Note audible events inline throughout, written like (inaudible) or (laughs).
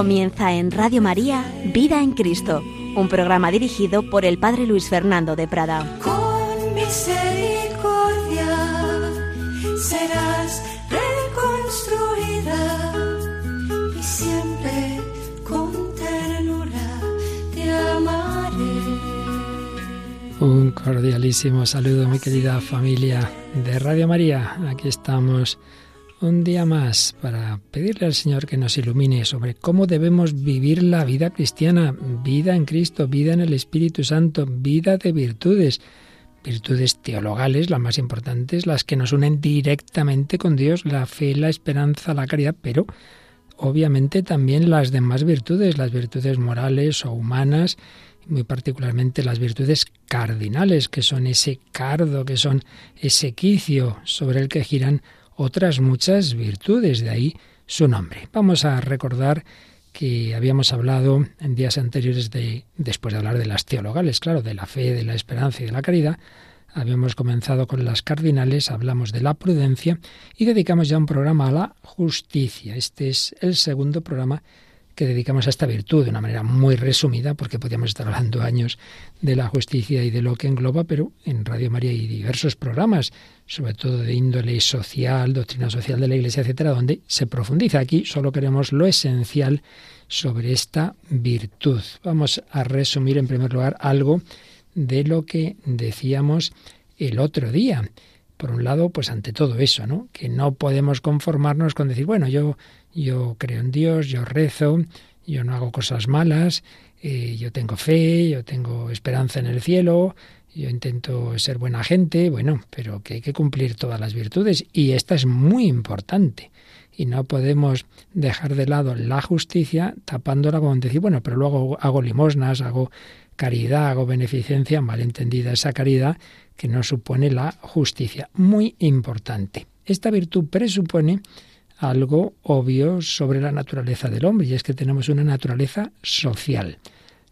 Comienza en Radio María Vida en Cristo, un programa dirigido por el Padre Luis Fernando de Prada. Con misericordia serás reconstruida y siempre con ternura te amaré. Un cordialísimo saludo, mi querida familia de Radio María. Aquí estamos un día más para pedirle al Señor que nos ilumine sobre cómo debemos vivir la vida cristiana, vida en Cristo, vida en el Espíritu Santo, vida de virtudes, virtudes teologales, las más importantes, las que nos unen directamente con Dios, la fe, la esperanza, la caridad, pero obviamente también las demás virtudes, las virtudes morales o humanas, muy particularmente las virtudes cardinales, que son ese cardo, que son ese quicio sobre el que giran otras muchas virtudes, de ahí su nombre. Vamos a recordar que habíamos hablado en días anteriores de, después de hablar de las teologales, claro, de la fe, de la esperanza y de la caridad, habíamos comenzado con las cardinales, hablamos de la prudencia y dedicamos ya un programa a la justicia. Este es el segundo programa que dedicamos a esta virtud de una manera muy resumida, porque podríamos estar hablando años de la justicia y de lo que engloba, pero en Radio María hay diversos programas, sobre todo de índole social, doctrina social de la Iglesia, etcétera, donde se profundiza. Aquí solo queremos lo esencial sobre esta virtud. Vamos a resumir en primer lugar algo de lo que decíamos el otro día. Por un lado, pues ante todo eso, ¿no? Que no podemos conformarnos con decir, bueno, yo yo creo en Dios, yo rezo, yo no hago cosas malas, eh, yo tengo fe, yo tengo esperanza en el cielo, yo intento ser buena gente, bueno, pero que hay que cumplir todas las virtudes y esta es muy importante. Y no podemos dejar de lado la justicia tapándola con decir, bueno, pero luego hago limosnas, hago caridad, hago beneficencia, mal entendida esa caridad que no supone la justicia. Muy importante. Esta virtud presupone algo obvio sobre la naturaleza del hombre, y es que tenemos una naturaleza social.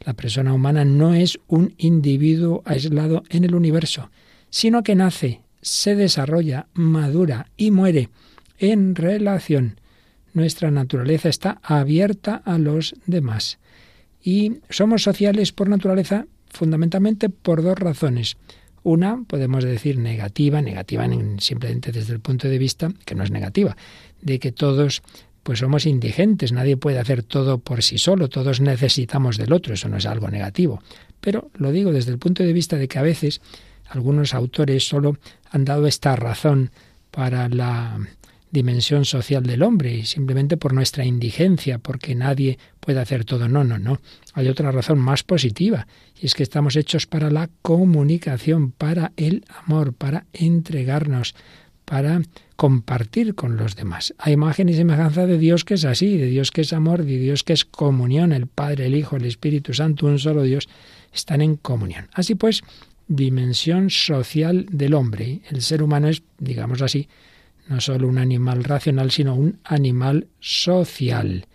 La persona humana no es un individuo aislado en el universo, sino que nace, se desarrolla, madura y muere en relación. Nuestra naturaleza está abierta a los demás. Y somos sociales por naturaleza fundamentalmente por dos razones. Una, podemos decir, negativa, negativa simplemente desde el punto de vista que no es negativa, de que todos pues somos indigentes, nadie puede hacer todo por sí solo, todos necesitamos del otro, eso no es algo negativo. Pero lo digo desde el punto de vista de que a veces algunos autores solo han dado esta razón para la dimensión social del hombre y simplemente por nuestra indigencia, porque nadie puede hacer todo. No, no, no. Hay otra razón más positiva y es que estamos hechos para la comunicación, para el amor, para entregarnos, para compartir con los demás. A imagen y semejanza de Dios que es así, de Dios que es amor, de Dios que es comunión, el Padre, el Hijo, el Espíritu Santo, un solo Dios, están en comunión. Así pues, dimensión social del hombre. El ser humano es, digamos así, no solo un animal racional, sino un animal social.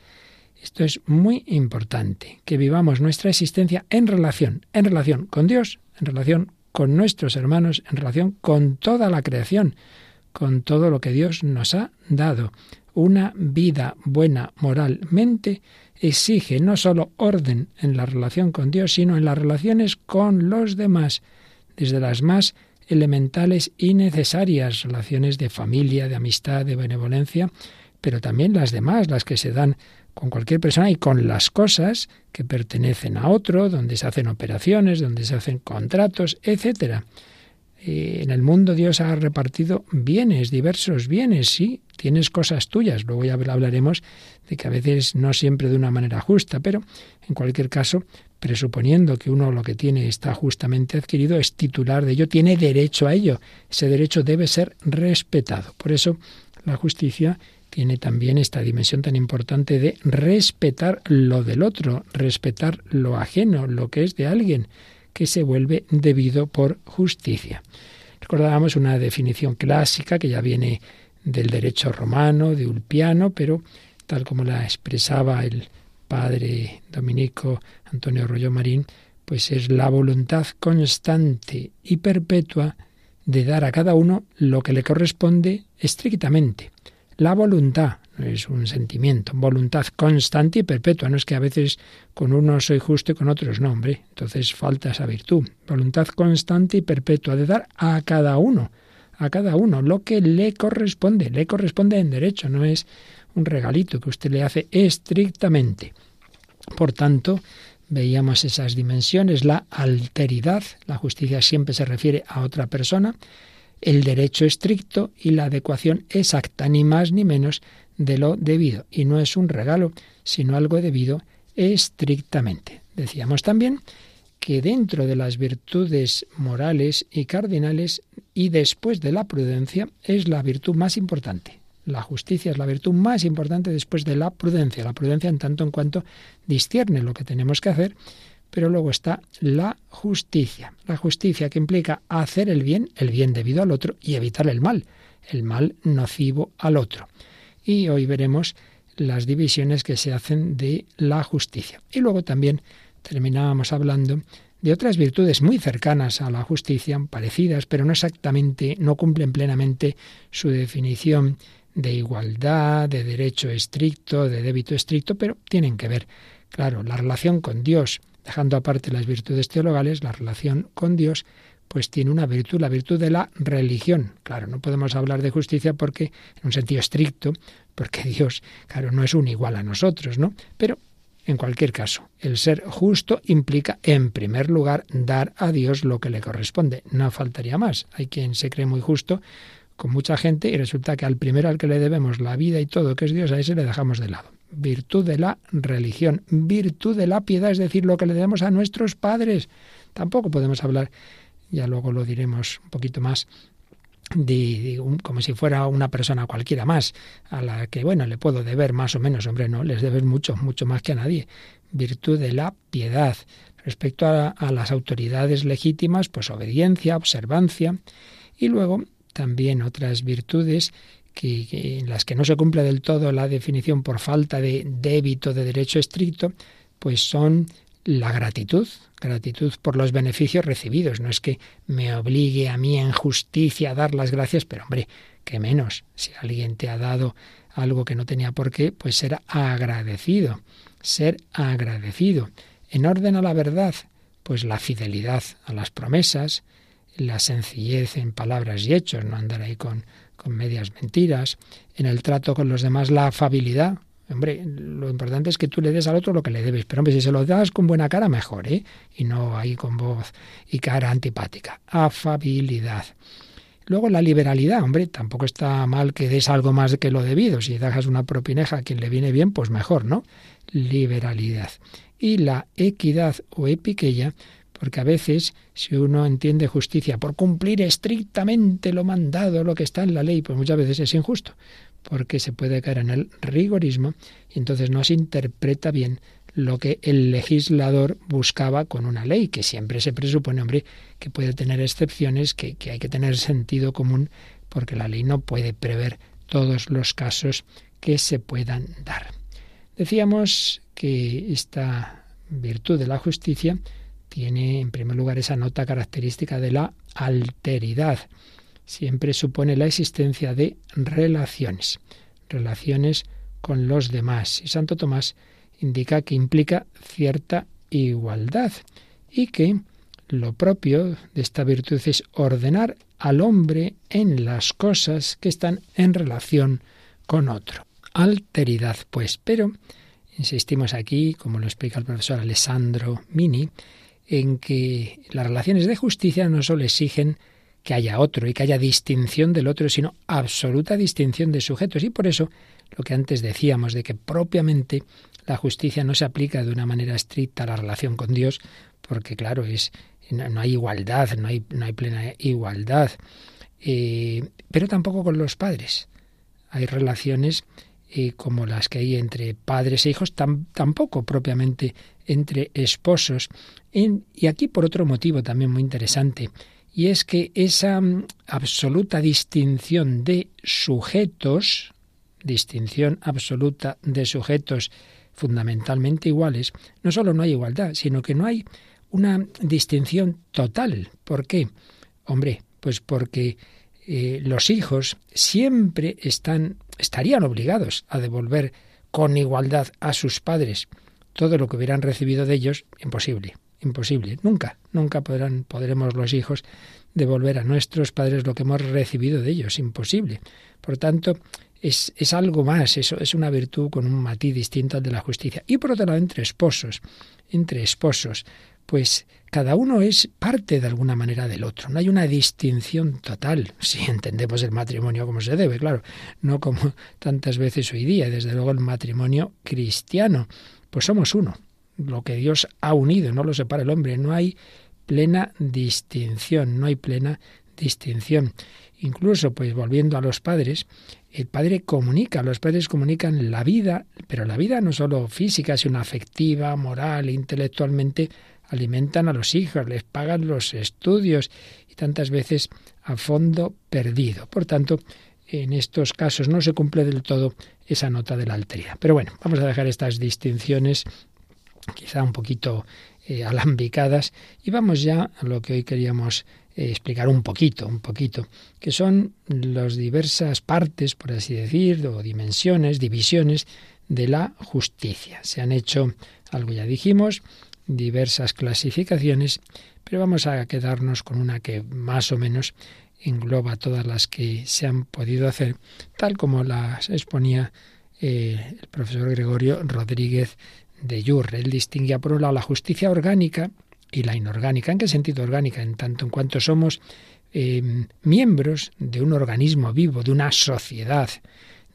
Esto es muy importante, que vivamos nuestra existencia en relación, en relación con Dios, en relación con nuestros hermanos, en relación con toda la creación con todo lo que Dios nos ha dado. Una vida buena moralmente exige no sólo orden en la relación con Dios, sino en las relaciones con los demás, desde las más elementales y necesarias, relaciones de familia, de amistad, de benevolencia, pero también las demás, las que se dan con cualquier persona y con las cosas que pertenecen a otro, donde se hacen operaciones, donde se hacen contratos, etcétera. Eh, en el mundo Dios ha repartido bienes, diversos bienes, sí, tienes cosas tuyas, luego ya hablaremos de que a veces no siempre de una manera justa, pero en cualquier caso, presuponiendo que uno lo que tiene está justamente adquirido, es titular de ello, tiene derecho a ello, ese derecho debe ser respetado. Por eso la justicia tiene también esta dimensión tan importante de respetar lo del otro, respetar lo ajeno, lo que es de alguien que se vuelve debido por justicia. Recordábamos una definición clásica que ya viene del derecho romano, de Ulpiano, pero tal como la expresaba el padre dominico Antonio Rollo Marín, pues es la voluntad constante y perpetua de dar a cada uno lo que le corresponde estrictamente. La voluntad, no es un sentimiento. Voluntad constante y perpetua. No es que a veces con unos soy justo y con otros no, hombre. Entonces falta esa virtud. Voluntad constante y perpetua de dar a cada uno, a cada uno lo que le corresponde. Le corresponde en derecho, no es un regalito que usted le hace estrictamente. Por tanto, veíamos esas dimensiones, la alteridad, la justicia siempre se refiere a otra persona, el derecho estricto y la adecuación exacta, ni más ni menos de lo debido. Y no es un regalo, sino algo debido estrictamente. Decíamos también que dentro de las virtudes morales y cardinales y después de la prudencia es la virtud más importante. La justicia es la virtud más importante después de la prudencia. La prudencia en tanto en cuanto discierne lo que tenemos que hacer, pero luego está la justicia. La justicia que implica hacer el bien, el bien debido al otro, y evitar el mal, el mal nocivo al otro. Y hoy veremos las divisiones que se hacen de la justicia. Y luego también terminábamos hablando de otras virtudes muy cercanas a la justicia, parecidas, pero no exactamente, no cumplen plenamente su definición de igualdad, de derecho estricto, de débito estricto, pero tienen que ver, claro, la relación con Dios, dejando aparte las virtudes teologales, la relación con Dios, pues tiene una virtud, la virtud de la religión. Claro, no podemos hablar de justicia porque, en un sentido estricto, porque Dios, claro, no es un igual a nosotros, ¿no? Pero, en cualquier caso, el ser justo implica, en primer lugar, dar a Dios lo que le corresponde. No faltaría más. Hay quien se cree muy justo, con mucha gente y resulta que al primero al que le debemos la vida y todo, que es Dios, a ese le dejamos de lado. Virtud de la religión, virtud de la piedad, es decir, lo que le debemos a nuestros padres. Tampoco podemos hablar, ya luego lo diremos un poquito más, de, como si fuera una persona cualquiera más, a la que, bueno, le puedo deber más o menos, hombre, no, les debes mucho, mucho más que a nadie. Virtud de la piedad. Respecto a, a las autoridades legítimas, pues obediencia, observancia. Y luego también otras virtudes que, en las que no se cumple del todo la definición por falta de débito de derecho estricto, pues son la gratitud, gratitud por los beneficios recibidos. No es que me obligue a mí en justicia a dar las gracias, pero hombre, que menos. Si alguien te ha dado algo que no tenía por qué, pues ser agradecido, ser agradecido. En orden a la verdad, pues la fidelidad a las promesas, la sencillez en palabras y hechos, no andar ahí con, con medias mentiras, en el trato con los demás la afabilidad. Hombre, lo importante es que tú le des al otro lo que le debes, pero hombre, si se lo das con buena cara, mejor, ¿eh? Y no ahí con voz y cara antipática. Afabilidad. Luego la liberalidad, hombre, tampoco está mal que des algo más que lo debido. Si dejas una propineja a quien le viene bien, pues mejor, ¿no? Liberalidad. Y la equidad o epiqueya, porque a veces, si uno entiende justicia por cumplir estrictamente lo mandado, lo que está en la ley, pues muchas veces es injusto, porque se puede caer en el rigorismo y entonces no se interpreta bien lo que el legislador buscaba con una ley, que siempre se presupone, hombre, que puede tener excepciones, que, hay que tener sentido común, porque la ley no puede prever todos los casos que se puedan dar. Decíamos que esta virtud de la justicia tiene en primer lugar esa nota característica de la alteridad. Siempre supone la existencia de relaciones, relaciones con los demás. Y Santo Tomás indica que implica cierta igualdad y que lo propio de esta virtud es ordenar al hombre en las cosas que están en relación con otro. Alteridad, pues, pero insistimos aquí, como lo explica el profesor Alessandro Mini, en que las relaciones de justicia no solo exigen que haya otro y que haya distinción del otro, sino absoluta distinción de sujetos. Y por eso lo que antes decíamos de que propiamente la justicia no se aplica de una manera estricta a la relación con Dios, porque claro, es no, hay igualdad, no hay, no hay plena igualdad, eh, pero tampoco con los padres. Hay relaciones como las que hay entre padres e hijos, tampoco propiamente entre esposos. y aquí por otro motivo también muy interesante, y es que esa mm, absoluta distinción de sujetos, distinción absoluta de sujetos fundamentalmente iguales, no solo no hay igualdad, sino que no hay una distinción total. ¿Por qué? Hombre, pues porque eh, los hijos siempre están estarían obligados a devolver con igualdad a sus padres todo lo que hubieran recibido de ellos, imposible, imposible. Nunca, nunca podrán, podremos los hijos devolver a nuestros padres lo que hemos recibido de ellos, imposible. Por tanto, es, es, algo más, eso es una virtud con un matiz distinto al de la justicia. Y por otro lado, entre esposos, entre esposos, pues cada uno es parte de alguna manera del otro. No hay una distinción total, (laughs) si entendemos el matrimonio como se debe, claro, no como tantas veces hoy día, desde luego el matrimonio cristiano, pues somos uno. Lo que Dios ha unido, no lo separa el hombre, no hay plena distinción, no hay plena distinción. Incluso, pues volviendo a los padres, el padre comunica, los padres comunican la vida, pero la vida no solo física, sino afectiva, moral, intelectualmente, alimentan a los hijos, les pagan los estudios y tantas veces a fondo perdido. Por tanto, en estos casos no se cumple del todo esa nota de la alteridad. Pero bueno, vamos a dejar estas distinciones quizá un poquito eh, alambicadas y vamos ya a lo que hoy queríamos eh, explicar un poquito, un poquito, que son las diversas partes, por así decir, o dimensiones, divisiones de la justicia. Se han hecho, algo ya dijimos, diversas clasificaciones, pero vamos a quedarnos con una que más o menos engloba todas las que se han podido hacer, tal como las exponía eh, el profesor Gregorio Rodríguez de Yurre. Él distinguía por un lado la justicia orgánica y la inorgánica. ¿En qué sentido orgánica? En tanto en cuanto somos em, miembros de un organismo vivo, de una sociedad,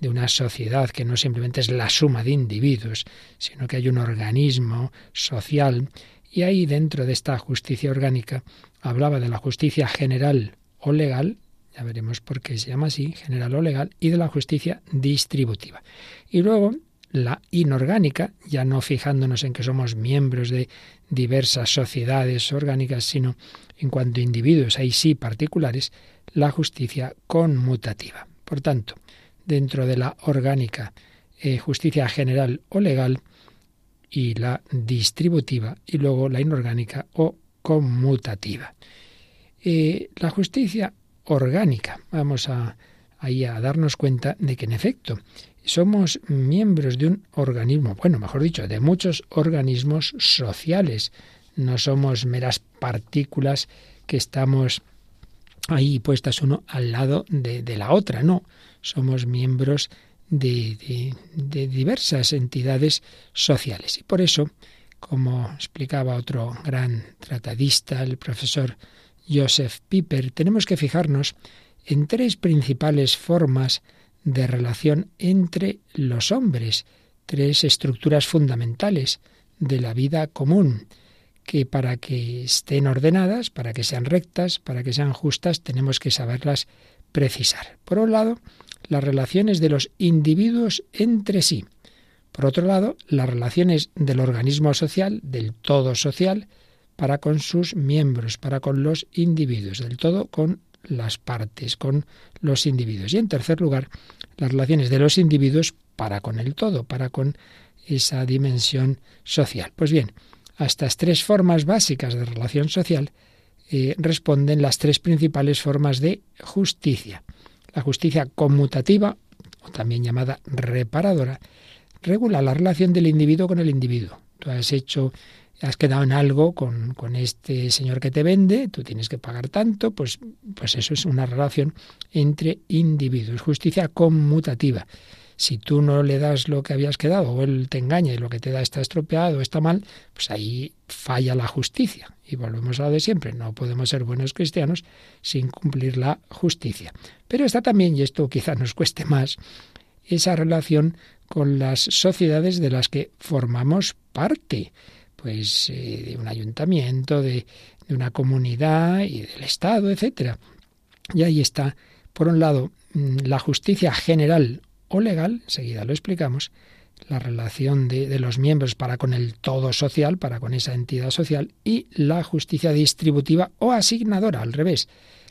de una sociedad que no simplemente es la suma de individuos, sino que hay un organismo social. Y ahí dentro de esta justicia orgánica hablaba de la justicia general o legal, ya veremos por qué se llama así, general o legal, y de la justicia distributiva. Y luego la inorgánica, ya no fijándonos en que somos miembros de diversas sociedades orgánicas, sino en cuanto a individuos, ahí sí particulares, la justicia conmutativa. Por tanto, dentro de la orgánica, eh, justicia general o legal, y la distributiva, y luego la inorgánica o conmutativa. Eh, la justicia orgánica, vamos a, ahí a darnos cuenta de que en efecto somos miembros de un organismo, bueno, mejor dicho, de muchos organismos sociales. No somos meras partículas que estamos ahí puestas uno al lado de, la otra, no. Somos miembros de, diversas entidades sociales. Y por eso, como explicaba otro gran tratadista, el profesor Joseph Piper, tenemos que fijarnos en tres principales formas de relación entre los hombres, tres estructuras fundamentales de la vida común, que para que estén ordenadas, para que sean rectas, para que sean justas, tenemos que saberlas precisar. Por un lado, las relaciones de los individuos entre sí. Por otro lado, las relaciones del organismo social, del todo social, para con sus miembros, para con los individuos, del todo con las partes, con los individuos. Y en tercer lugar, las relaciones de los individuos para con el todo, para con esa dimensión social. Pues bien, a estas tres formas básicas de relación social eh, responden las tres principales formas de justicia. La justicia conmutativa, o también llamada reparadora, regula la relación del individuo con el individuo. Tú has hecho has quedado en algo con, con, este señor que te vende, tú tienes que pagar tanto, pues, pues eso es una relación entre individuos, justicia conmutativa. Si tú no le das lo que habías quedado, o él te engaña y lo que te da está estropeado, está mal, pues ahí falla la justicia. Y volvemos a lo de siempre, no podemos ser buenos cristianos sin cumplir la justicia. Pero está también, y esto quizá nos cueste más, esa relación con las sociedades de las que formamos parte pues eh, de un ayuntamiento, de, de una comunidad y del Estado, etcétera. Y ahí está, por un lado, mm, la justicia general o legal, enseguida lo explicamos, la relación de, de, los miembros para con el todo social, para con esa entidad social, y la justicia distributiva o asignadora, al revés,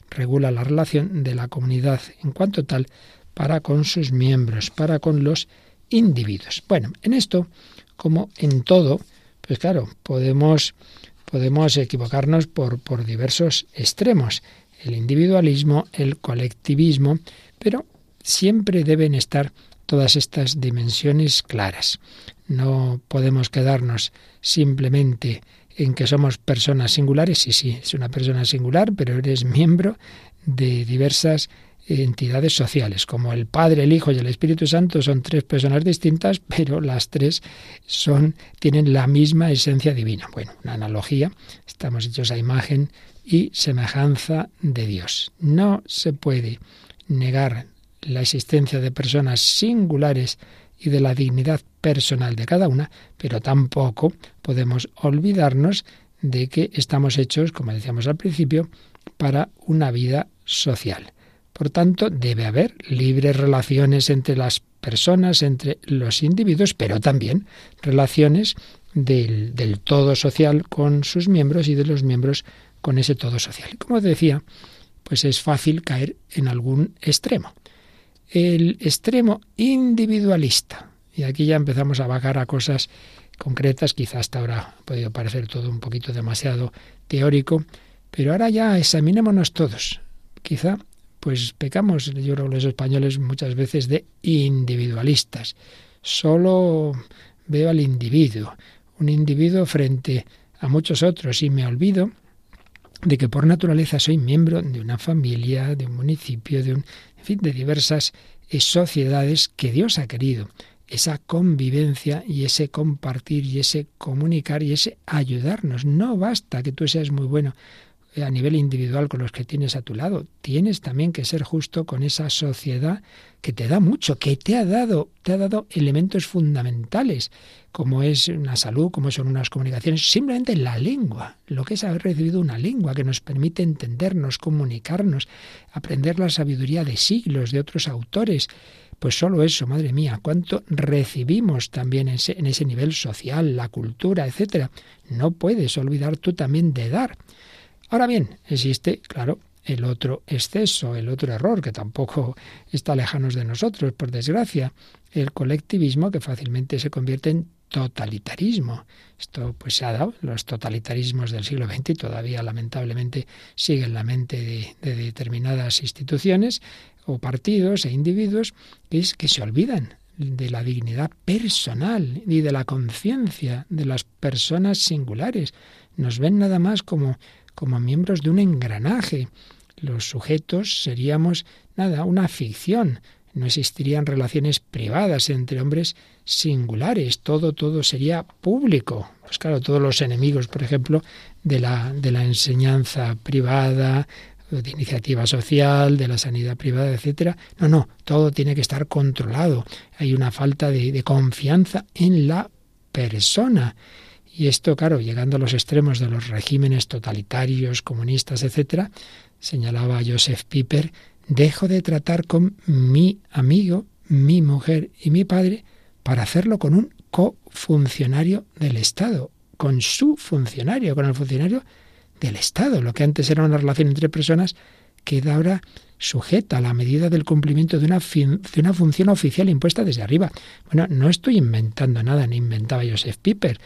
regula la relación de la comunidad en cuanto tal para con sus miembros, para con los individuos. Bueno, en esto, como en todo, pues claro, podemos, podemos equivocarnos por, por diversos extremos, el individualismo, el colectivismo, pero siempre deben estar todas estas dimensiones claras. No podemos quedarnos simplemente en que somos personas singulares. Sí, sí, es una persona singular, pero eres miembro de diversas entidades sociales, como el Padre, el Hijo y el Espíritu Santo son tres personas distintas, pero las tres son tienen la misma esencia divina. Bueno, una analogía, estamos hechos a imagen y semejanza de Dios. No se puede negar la existencia de personas singulares y de la dignidad personal de cada una, pero tampoco podemos olvidarnos de que estamos hechos, como decíamos al principio, para una vida social. Por tanto, debe haber libres relaciones entre las personas, entre los individuos, pero también relaciones del, todo social con sus miembros y de los miembros con ese todo social. Como decía, pues es fácil caer en algún extremo. El extremo individualista. Y aquí ya empezamos a vagar a cosas concretas, quizá hasta ahora ha podido parecer todo un poquito demasiado teórico, pero ahora ya examinémonos todos. Quizá pues pecamos, yo creo los españoles muchas veces de individualistas. Solo veo al individuo, un individuo frente a muchos otros y me olvido de que por naturaleza soy miembro de una familia, de un municipio, de un, en fin, de diversas eh, sociedades que Dios ha querido. Esa convivencia y ese compartir y ese comunicar y ese ayudarnos. No basta que tú seas muy bueno a nivel individual con los que tienes a tu lado. Tienes también que ser justo con esa sociedad que te da mucho, que te ha dado, te ha dado elementos fundamentales, como es una salud, como son unas comunicaciones, simplemente la lengua, lo que es haber recibido una lengua que nos permite entendernos, comunicarnos, aprender la sabiduría de siglos de otros autores. Pues solo eso, madre mía, cuánto recibimos también en ese, en ese nivel social, la cultura, etcétera. No puedes olvidar tú también de dar. Ahora bien, existe, claro, el otro exceso, el otro error, que tampoco está lejanos de nosotros, por desgracia, el colectivismo que fácilmente se convierte en totalitarismo. Esto pues se ha dado, los totalitarismos del siglo XX y todavía lamentablemente siguen en la mente de, de determinadas instituciones o partidos e individuos que, es, que se olvidan de la dignidad personal y de la conciencia de las personas singulares. Nos ven nada más como como miembros de un engranaje. Los sujetos seríamos, nada, una ficción. No existirían relaciones privadas entre hombres singulares. Todo, todo sería público. Pues claro, todos los enemigos, por ejemplo, de la, de la enseñanza privada, de iniciativa social, de la sanidad privada, etcétera. No, no, todo tiene que estar controlado. Hay una falta de, de confianza en la persona. Y esto, claro, llegando a los extremos de los regímenes totalitarios, comunistas, etcétera, señalaba Joseph Piper, dejo de tratar con mi amigo, mi mujer y mi padre para hacerlo con un cofuncionario del Estado, con su funcionario, con el funcionario del Estado. Lo que antes era una relación entre personas queda ahora sujeta a la medida del cumplimiento de una, de una función oficial impuesta desde arriba. Bueno, no estoy inventando nada, ni inventaba Joseph Piper.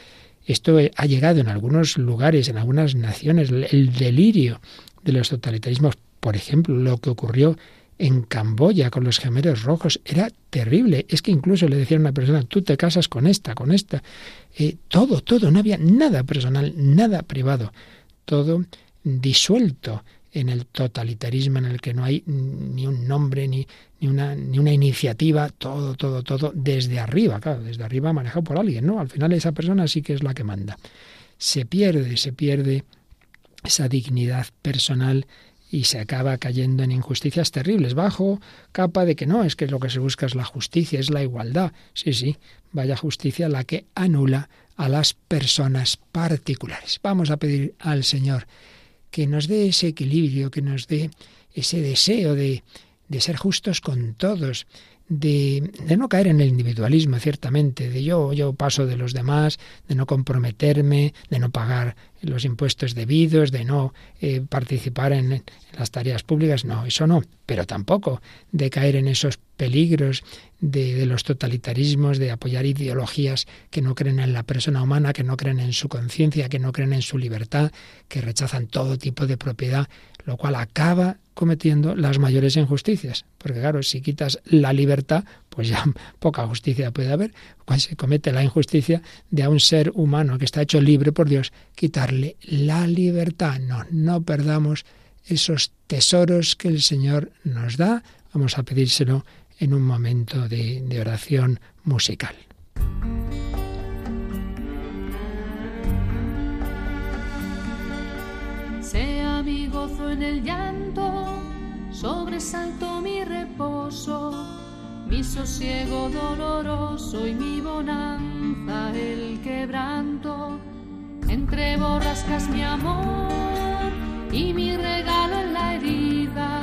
Esto ha llegado en algunos lugares, en algunas naciones, el delirio de los totalitarismos. Por ejemplo, lo que ocurrió en Camboya con los gemelos rojos era terrible. Es que incluso le decían a una persona, tú te casas con esta, con esta. Eh, todo, todo, no había nada personal, nada privado. Todo disuelto en el totalitarismo en el que no hay ni un nombre ni, ni, una, ni una iniciativa, todo, todo, todo desde arriba, claro, desde arriba manejado por alguien, ¿no? Al final esa persona sí que es la que manda. Se pierde, se pierde esa dignidad personal y se acaba cayendo en injusticias terribles, bajo capa de que no, es que lo que se busca es la justicia, es la igualdad. Sí, sí, vaya justicia la que anula a las personas particulares. Vamos a pedir al Señor que nos dé ese equilibrio, que nos dé ese deseo de, de ser justos con todos, de, de, no caer en el individualismo, ciertamente, de yo, yo paso de los demás, de no comprometerme, de no pagar los impuestos debidos, de no eh, participar en, las tareas públicas, no, eso no, pero tampoco de caer en esos peligros de, de, los totalitarismos, de apoyar ideologías que no creen en la persona humana, que no creen en su conciencia, que no creen en su libertad, que rechazan todo tipo de propiedad, lo cual acaba cometiendo las mayores injusticias. Porque claro, si quitas la libertad, pues ya poca justicia puede haber. Cuando se comete la injusticia de a un ser humano que está hecho libre por Dios, quitarle la libertad. No, no perdamos esos tesoros que el Señor nos da. Vamos a pedírselo en un momento de, oración musical. Sea mi gozo en el llanto, sobresalto mi reposo, mi sosiego doloroso y mi bonanza el quebranto. Entre borrascas mi amor y mi regalo en la herida.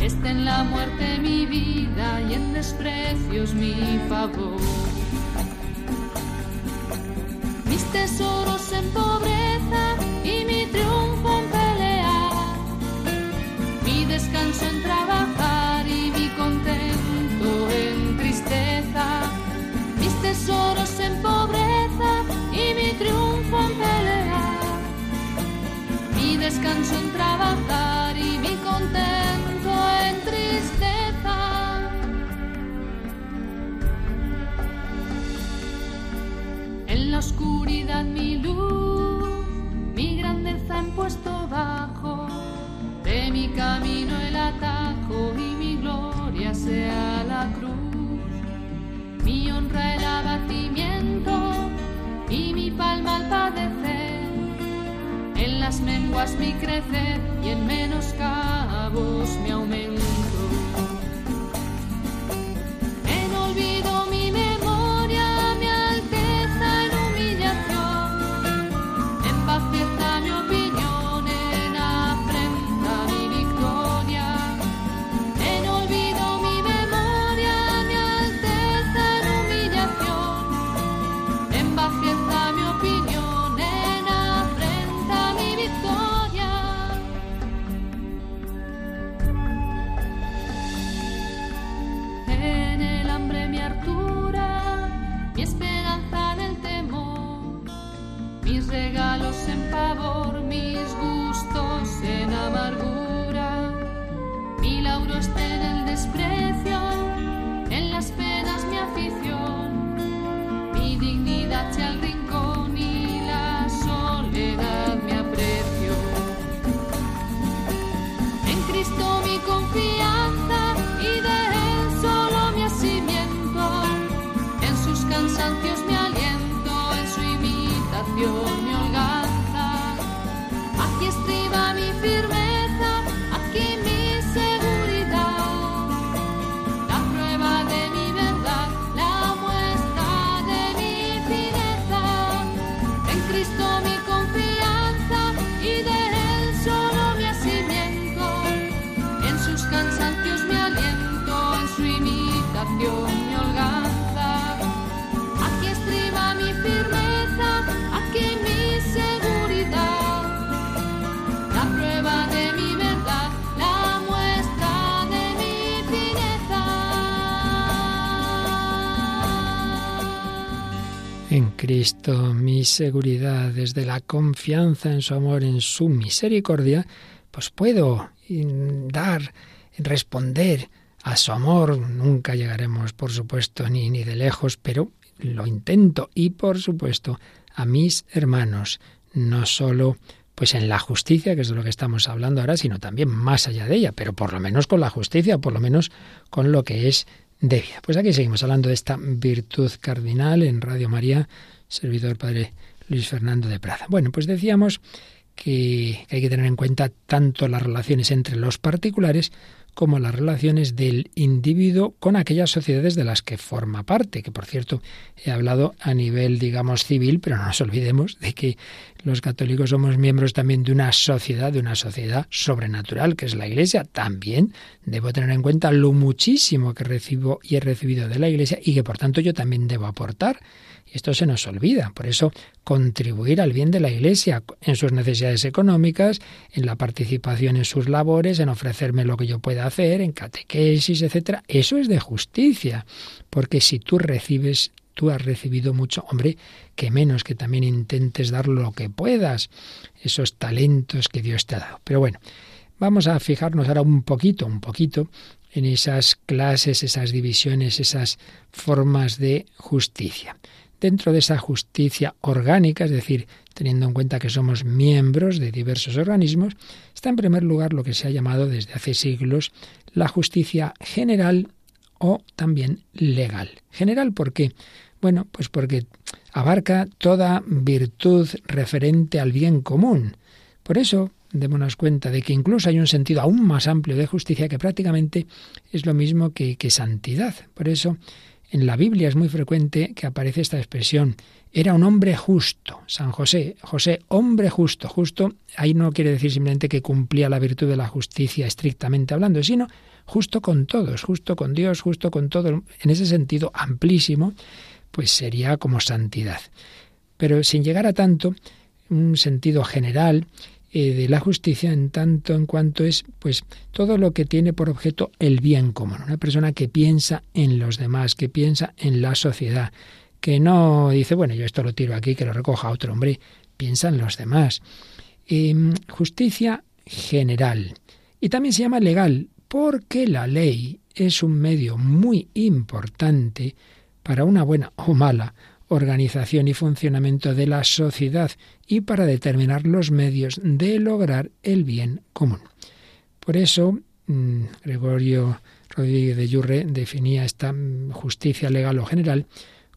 Está en la muerte mi vida y en desprecios mi favor. Mis tesoros en pobreza y mi triunfo en pelear. Mi descanso en trabajar tesoros en pobreza y mi triunfo en pelear. Mi descanso en trabajar y mi contento en tristeza. En la oscuridad mi luz, mi grandeza en puesto bajo, de mi camino y mi palma al padecer, en las menguas mi crecer y en menoscabos mi aumento. Mi seguridad, desde la confianza en su amor, en su misericordia, pues puedo dar, responder a su amor. Nunca llegaremos, por supuesto, ni, ni de lejos, pero lo intento. Y, por supuesto, a mis hermanos, no solo pues en la justicia, que es de lo que estamos hablando ahora, sino también más allá de ella, pero por lo menos con la justicia, por lo menos con lo que es de vida. Pues aquí seguimos hablando de esta virtud cardinal en Radio María, servidor Padre Luis Fernando de Prada. Bueno, pues decíamos que hay que tener en cuenta tanto las relaciones entre los particulares como las relaciones del individuo con aquellas sociedades de las que forma parte, que por cierto he hablado a nivel, digamos, civil, pero no nos olvidemos de que los católicos somos miembros también de una sociedad, de una sociedad sobrenatural, que es la Iglesia. También debo tener en cuenta lo muchísimo que recibo y he recibido de la Iglesia y que por tanto yo también debo aportar. Y esto se nos olvida. Por eso, contribuir al bien de la Iglesia en sus necesidades económicas, en la participación en sus labores, en ofrecerme lo que yo pueda hacer, en catequesis, etcétera, eso es de justicia. Porque si tú recibes tú has recibido mucho, hombre, que menos que también intentes dar lo que puedas, esos talentos que Dios te ha dado. Pero bueno, vamos a fijarnos ahora un poquito, un poquito en esas clases, esas divisiones, esas formas de justicia. Dentro de esa justicia orgánica, es decir, teniendo en cuenta que somos miembros de diversos organismos, está en primer lugar lo que se ha llamado desde hace siglos la justicia general o también legal. General, ¿por qué? Bueno, pues porque abarca toda virtud referente al bien común. Por eso, démonos cuenta de que incluso hay un sentido aún más amplio de justicia que prácticamente es lo mismo que, que santidad. Por eso, en la Biblia es muy frecuente que aparece esta expresión. Era un hombre justo, San José. José, hombre justo. Justo, ahí no quiere decir simplemente que cumplía la virtud de la justicia estrictamente hablando, sino justo con todos, justo con Dios, justo con todo. En ese sentido amplísimo, pues sería como santidad. Pero sin llegar a tanto, un sentido general eh, de la justicia en tanto en cuanto es pues todo lo que tiene por objeto el bien común, una persona que piensa en los demás, que piensa en la sociedad, que no dice, bueno, yo esto lo tiro aquí, que lo recoja otro hombre, piensa en los demás. Em, justicia general. Y también se llama legal, porque la ley es un medio muy importante para una buena o mala organización y funcionamiento de la sociedad y para determinar los medios de lograr el bien común. Por eso, mm, Gregorio Rodríguez de Yurre definía esta mm, justicia legal o general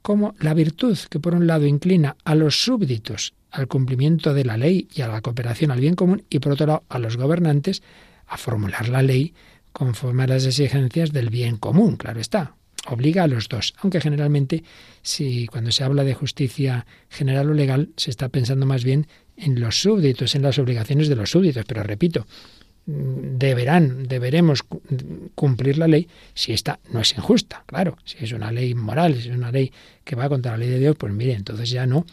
como la virtud que por un lado inclina a los súbditos al cumplimiento de la ley y a la cooperación al bien común y por otro lado a los gobernantes a formular la ley conforme a las exigencias del bien común, claro está, obliga a los dos, aunque generalmente si cuando se habla de justicia general o legal se está pensando más bien en los súbditos, en las obligaciones de los súbditos, pero repito, deberán, deberemos cumplir la ley si esta no es injusta, claro, si es una ley moral, si es una ley que va contra la ley de Dios, pues mire, entonces ya no.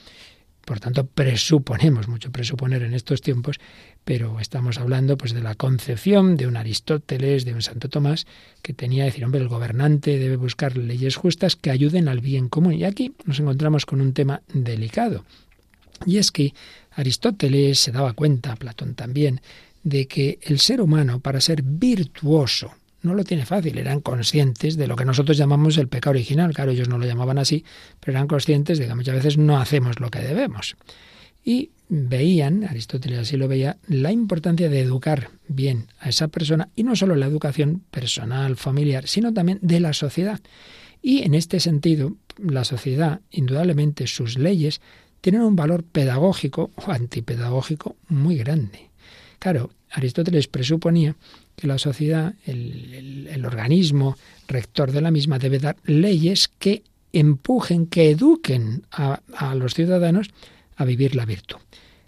Por tanto, presuponemos, mucho presuponer en estos tiempos, pero estamos hablando pues de la concepción de un Aristóteles, de un Santo Tomás, que tenía decir, hombre, el gobernante debe buscar leyes justas que ayuden al bien común. Y aquí nos encontramos con un tema delicado. Y es que Aristóteles se daba cuenta, Platón también, de que el ser humano, para ser virtuoso, no lo tiene fácil, eran conscientes de lo que nosotros llamamos el pecado original, claro, ellos no lo llamaban así, pero eran conscientes de que muchas veces no hacemos lo que debemos. Y veían, Aristóteles así lo veía, la importancia de educar bien a esa persona y no solo la educación personal, familiar, sino también de la sociedad. Y en este sentido, la sociedad, indudablemente, sus leyes tienen un valor pedagógico o antipedagógico muy grande. Claro, Aristóteles presuponía que la sociedad, el, organismo rector de la misma, debe dar leyes que empujen, que eduquen a, a los ciudadanos a vivir la virtud.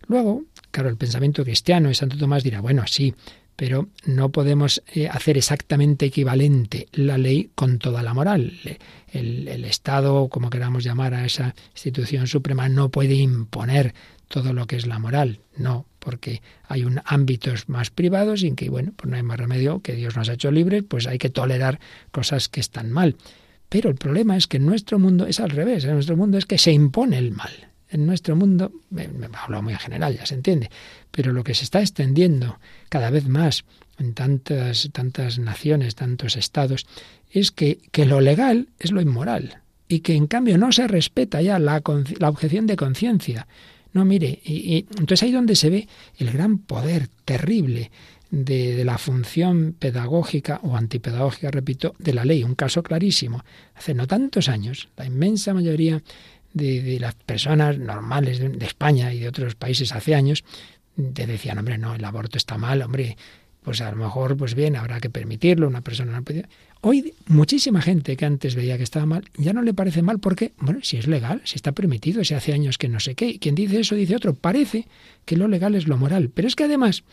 Luego, claro, el pensamiento cristiano de Santo Tomás dirá, bueno, sí, pero no podemos eh, hacer exactamente equivalente la ley con toda la moral. El, Estado, como queramos llamar a esa institución suprema, no puede imponer todo lo que es la moral, no, porque hay un ámbitos más privados en que, bueno, pues no hay más remedio que Dios nos ha hecho libres, pues hay que tolerar cosas que están mal. Pero el problema es que en nuestro mundo es al revés, en nuestro mundo es que se impone el mal en nuestro mundo, me, me hablo muy en general, ya se entiende, pero lo que se está extendiendo cada vez más en tantas, tantas naciones, tantos estados, es que, que lo legal es lo inmoral y que en cambio no se respeta ya la, la objeción de conciencia. No, mire, y, entonces ahí donde se ve el gran poder terrible de, la función pedagógica o antipedagógica, repito, de la ley. Un caso clarísimo. Hace no tantos años, la inmensa mayoría de, las personas normales de, España y de otros países hace años, te decían, hombre, no, el aborto está mal, hombre, pues a lo mejor, pues bien, habrá que permitirlo, una persona no puede... Hoy muchísima gente que antes veía que estaba mal, ya no le parece mal porque, bueno, si es legal, si está permitido, si hace años que no sé qué, quien dice eso dice otro, parece que lo legal es lo moral, pero es que además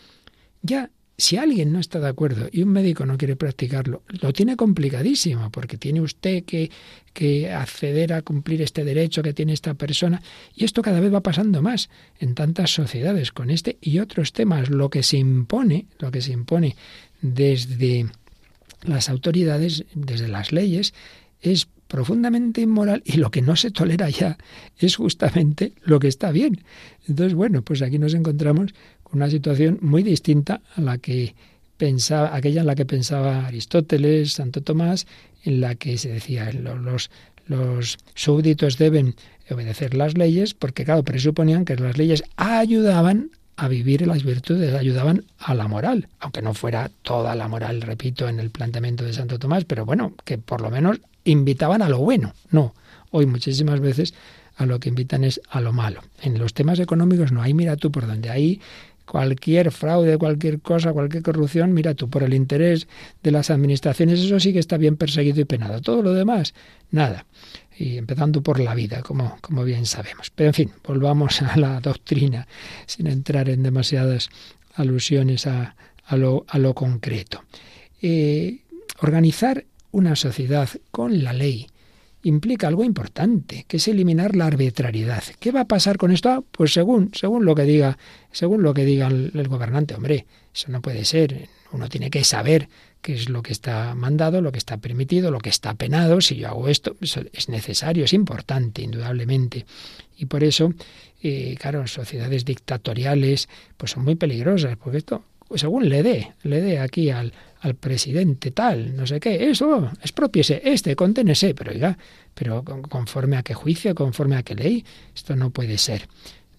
ya si alguien no está de acuerdo y un médico no quiere practicarlo, lo tiene complicadísimo, porque tiene usted que, que, acceder a cumplir este derecho que tiene esta persona. Y esto cada vez va pasando más en tantas sociedades con este y otros temas. Lo que se impone, lo que se impone desde las autoridades, desde las leyes, es profundamente inmoral y lo que no se tolera ya es justamente lo que está bien. Entonces, bueno, pues aquí nos encontramos una situación muy distinta a la que pensaba, aquella en la que pensaba Aristóteles, Santo Tomás, en la que se decía los, los súbditos deben obedecer las leyes, porque claro, presuponían que las leyes ayudaban a vivir las virtudes, ayudaban a la moral, aunque no fuera toda la moral, repito, en el planteamiento de Santo Tomás, pero bueno, que por lo menos invitaban a lo bueno. No, hoy muchísimas veces a lo que invitan es a lo malo. En los temas económicos no hay, mira tú por donde hay cualquier fraude, cualquier cosa, cualquier corrupción, mira tú, por el interés de las administraciones, eso sí que está bien perseguido y penado. Todo lo demás, nada. Y empezando por la vida, como, como bien sabemos. Pero en fin, volvamos a la doctrina, sin entrar en demasiadas alusiones a, a, lo, a lo, concreto. Eh, organizar una sociedad con la ley, implica algo importante, que es eliminar la arbitrariedad. ¿Qué va a pasar con esto? Ah, pues según, según lo que diga, según lo que diga el, gobernante, hombre, eso no puede ser. Uno tiene que saber qué es lo que está mandado, lo que está permitido, lo que está penado. Si yo hago esto, es necesario, es importante, indudablemente. Y por eso, eh, claro, sociedades dictatoriales, pues son muy peligrosas, porque esto, según le dé, le dé aquí al, al presidente tal, no sé qué, eso, expropiese, este, conténese, pero oiga, pero conforme a qué juicio, conforme a qué ley, esto no puede ser.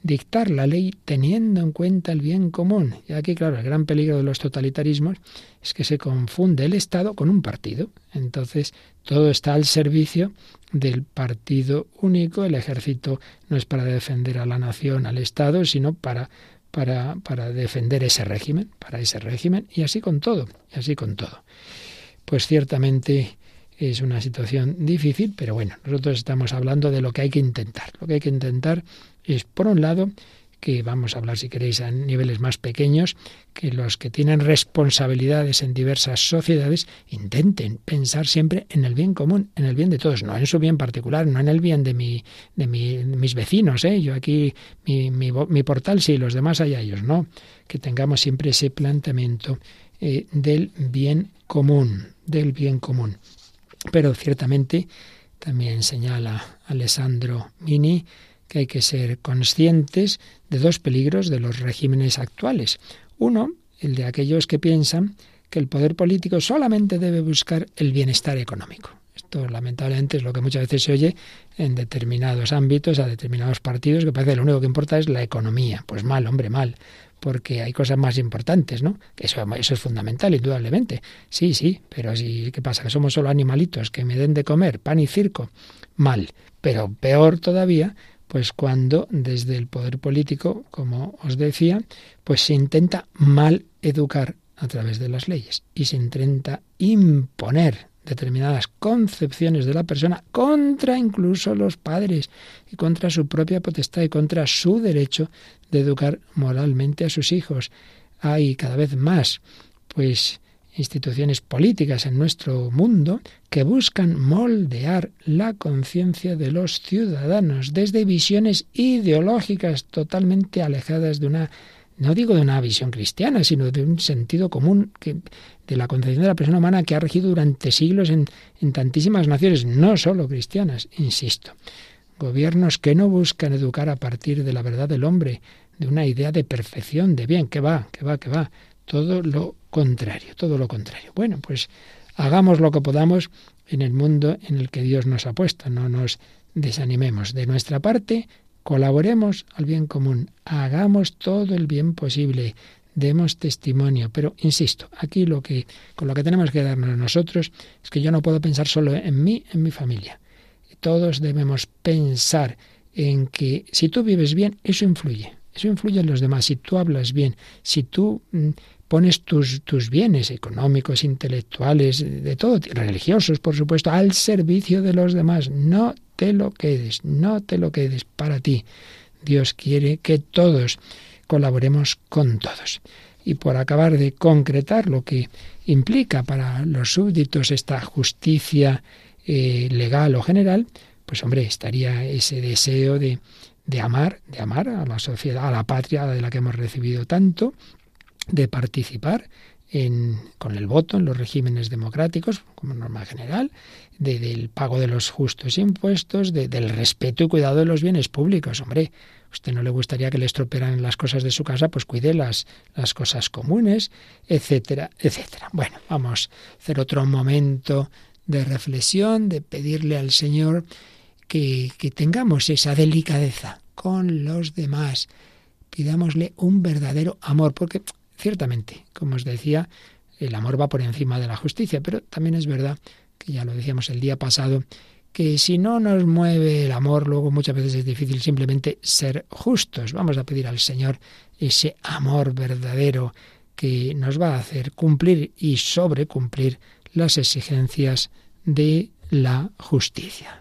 Dictar la ley teniendo en cuenta el bien común. Y aquí, claro, el gran peligro de los totalitarismos es que se confunde el Estado con un partido. Entonces, todo está al servicio del partido único. El ejército no es para defender a la nación, al Estado, sino para para, para defender ese régimen, para ese régimen, y así con todo, y así con todo. Pues ciertamente es una situación difícil, pero bueno, nosotros estamos hablando de lo que hay que intentar. Lo que hay que intentar es, por un lado, que vamos a hablar, si queréis, a niveles más pequeños, que los que tienen responsabilidades en diversas sociedades intenten pensar siempre en el bien común, en el bien de todos, no en su bien particular, no en el bien de, mi, de, mis vecinos. ¿eh? Yo aquí, mi, mi, portal sí, los demás hay ellos, no. Que tengamos siempre ese planteamiento eh, del bien común, del bien común. Pero ciertamente, también señala Alessandro Mini, que hay que ser conscientes de dos peligros de los regímenes actuales. Uno, el de aquellos que piensan que el poder político solamente debe buscar el bienestar económico. Esto lamentablemente es lo que muchas veces se oye en determinados ámbitos, a determinados partidos, que parece que lo único que importa es la economía. Pues mal, hombre, mal, porque hay cosas más importantes, ¿no? Eso, eso es fundamental, indudablemente. Sí, sí, pero si, ¿qué pasa? Que somos solo animalitos, que me den de comer, pan y circo. Mal. Pero peor todavía pues cuando desde el poder político, como os decía, pues se intenta mal educar a través de las leyes y se intenta imponer determinadas concepciones de la persona contra incluso los padres y contra su propia potestad y contra su derecho de educar moralmente a sus hijos. Hay cada vez más pues instituciones políticas en nuestro mundo que buscan moldear la conciencia de los ciudadanos desde visiones ideológicas totalmente alejadas de una no digo de una visión cristiana, sino de un sentido común que, de la concepción de la persona humana que ha regido durante siglos en, en tantísimas naciones, no solo cristianas, insisto. Gobiernos que no buscan educar a partir de la verdad del hombre, de una idea de perfección, de bien, que va, que va, que va, todo lo contrario, todo lo contrario. Bueno, pues hagamos lo que podamos en el mundo en el que Dios nos ha puesto, no nos desanimemos. De nuestra parte, colaboremos al bien común, hagamos todo el bien posible, demos testimonio, pero insisto, aquí lo que con lo que tenemos que darnos nosotros es que yo no puedo pensar solo en mí, en mi familia. Todos debemos pensar en que si tú vives bien, eso influye. Eso influye en los demás. Si tú hablas bien, si tú mm, pones tus, tus bienes económicos, intelectuales, de todo, religiosos, por supuesto, al servicio de los demás. No te lo quedes, no te lo quedes para ti. Dios quiere que todos colaboremos con todos. y por acabar de concretar lo que implica para los súbditos esta justicia eh, legal o general, pues hombre, estaría ese deseo de, de amar, de amar a la sociedad, a la patria de la que hemos recibido tanto, de participar en, con el voto en los regímenes democráticos, como norma general, de, del pago de los justos impuestos, de, del respeto y cuidado de los bienes públicos. Hombre, usted no le gustaría que le estropearan las cosas de su casa, pues cuide las, las cosas comunes, etcétera, etcétera. Bueno, vamos a hacer otro momento de reflexión, de pedirle al Señor que, que tengamos esa delicadeza con los demás. Pidámosle un verdadero amor, porque ciertamente, como os decía, el amor va por encima de la justicia, pero también es verdad, que ya lo decíamos el día pasado, que si no nos mueve el amor, luego muchas veces es difícil simplemente ser justos. Vamos a pedir al Señor ese amor verdadero que nos va a hacer cumplir y sobrecumplir las exigencias de la justicia.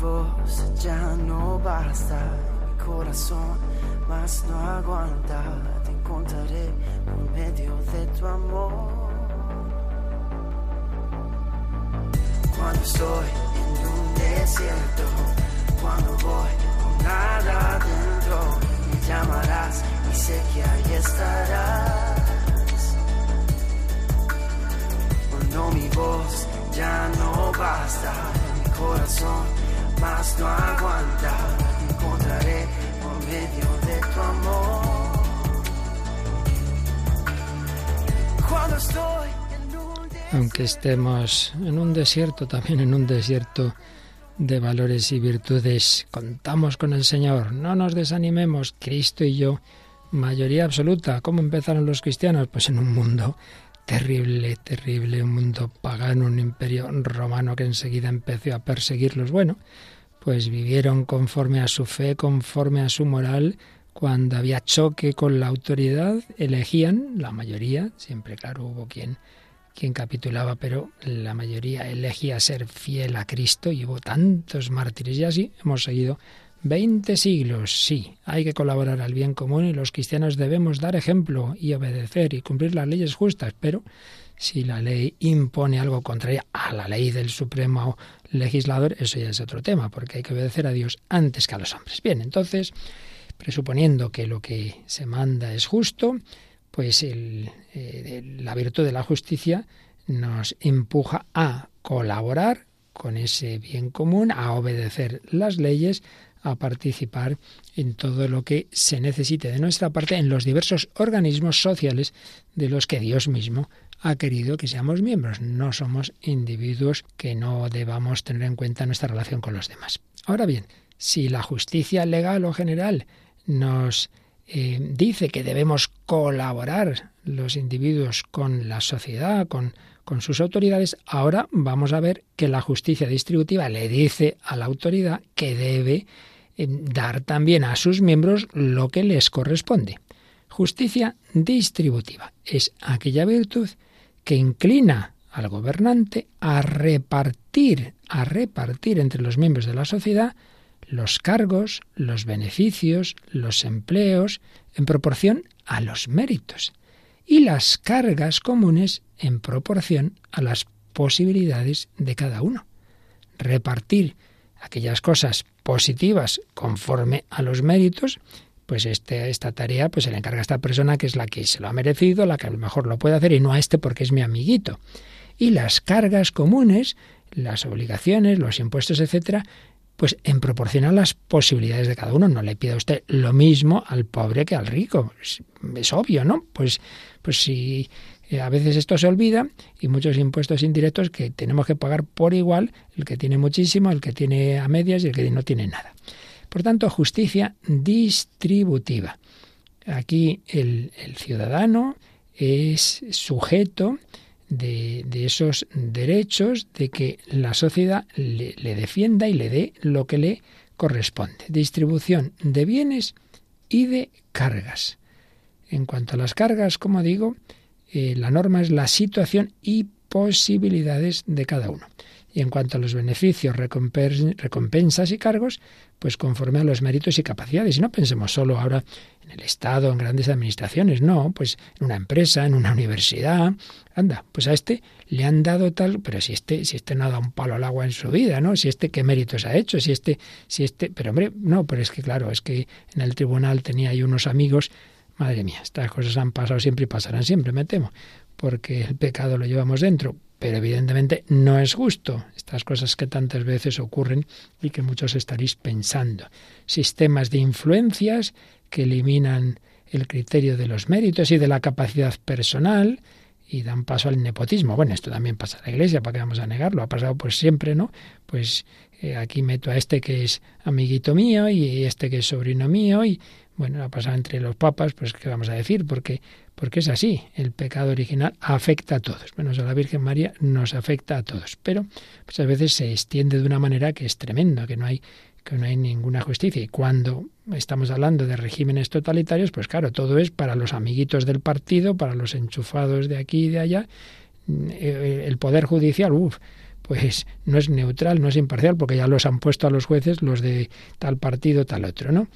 Voz ya no basta, mi corazón más no aguanta, te encontraré por medio de tu amor. Cuando estoy en un desierto, cuando voy con nada dentro, me llamarás y sé que ahí estarás. Cuando mi voz ya no basta, mi corazón Aunque estemos en un desierto, también en un desierto de valores y virtudes, contamos con el Señor, no nos desanimemos, Cristo y yo, mayoría absoluta. ¿Cómo empezaron los cristianos? Pues en un mundo terrible, terrible, un mundo pagano, un imperio romano que enseguida empezó a perseguirlos. Bueno, pues vivieron conforme a su fe, conforme a su moral. Cuando había choque con la autoridad, elegían, la mayoría, siempre claro hubo quien, quien capitulaba, pero la mayoría elegía ser fiel a Cristo y hubo tantos mártires y así hemos seguido 20 siglos, sí, hay que colaborar al bien común y los cristianos debemos dar ejemplo y obedecer y cumplir las leyes justas, pero si la ley impone algo contrario a la ley del supremo legislador, eso ya es otro tema, porque hay que obedecer a Dios antes que a los hombres. Bien, entonces, presuponiendo que lo que se manda es justo, pues el, eh, la virtud de la justicia nos empuja a colaborar con ese bien común, a obedecer las leyes, a participar en todo lo que se necesite de nuestra parte en los diversos organismos sociales de los que Dios mismo ha querido que seamos miembros. No somos individuos que no debamos tener en cuenta nuestra relación con los demás. Ahora bien, si la justicia legal o general nos eh, dice que debemos colaborar los individuos con la sociedad, con, con sus autoridades, ahora vamos a ver que la justicia distributiva le dice a la autoridad que debe eh, dar también a sus miembros lo que les corresponde. Justicia distributiva es aquella virtud que inclina al gobernante a repartir, a repartir entre los miembros de la sociedad los cargos, los beneficios, los empleos, en proporción a los méritos, y las cargas comunes en proporción a las posibilidades de cada uno. Repartir aquellas cosas positivas conforme a los méritos, pues este, esta tarea pues se le encarga a esta persona que es la que se lo ha merecido, la que a lo mejor lo puede hacer y no a este porque es mi amiguito. Y las cargas comunes, las obligaciones, los impuestos, etcétera, pues en proporción a las posibilidades de cada uno. No le pida usted lo mismo al pobre que al rico. Es, es obvio, ¿no? Pues, pues si eh, a veces esto se olvida y muchos impuestos indirectos que tenemos que pagar por igual, el que tiene muchísimo, el que tiene a medias y el que no tiene nada. Por tanto, justicia distributiva. Aquí el, ciudadano es sujeto de, de, esos derechos de que la sociedad le defienda y le dé lo que le corresponde. Distribución de bienes y de cargas. En cuanto a las cargas, como digo, eh, la norma es la situación y posibilidades de cada uno. Y en cuanto a los beneficios, recompensas y cargos, pues conforme a los méritos y capacidades. Y no pensemos solo ahora en el Estado, en grandes administraciones, no, pues en una empresa, en una universidad. Anda, pues a este le han dado tal, pero si este, si este no ha dado un palo al agua en su vida, ¿no? Si este qué méritos ha hecho, si este, si este, pero hombre, no, pero es que claro, es que en el tribunal tenía ahí unos amigos Madre mía, estas cosas han pasado siempre y pasarán siempre, me temo, porque el pecado lo llevamos dentro, pero evidentemente no es justo. Estas cosas que tantas veces ocurren y que muchos estaréis pensando. Sistemas de influencias que eliminan el criterio de los méritos y de la capacidad personal y dan paso al nepotismo. Bueno, esto también pasa en la iglesia, ¿para qué vamos a negarlo? Ha pasado pues siempre, ¿no? Pues eh, aquí meto a este que es amiguito mío y este que es sobrino mío y bueno, ha pasado entre los papas, pues qué vamos a decir, porque porque es así, el pecado original afecta a todos, menos a la Virgen María nos afecta a todos, pero pues a veces se extiende de una manera que es tremenda, que no hay que no hay ninguna justicia. Y cuando estamos hablando de regímenes totalitarios, pues claro, todo es para los amiguitos del partido, para los enchufados de aquí y de allá, eh, el poder judicial, uff, pues no es neutral, no es imparcial, porque ya los han puesto a los jueces los de tal partido, tal otro, ¿no?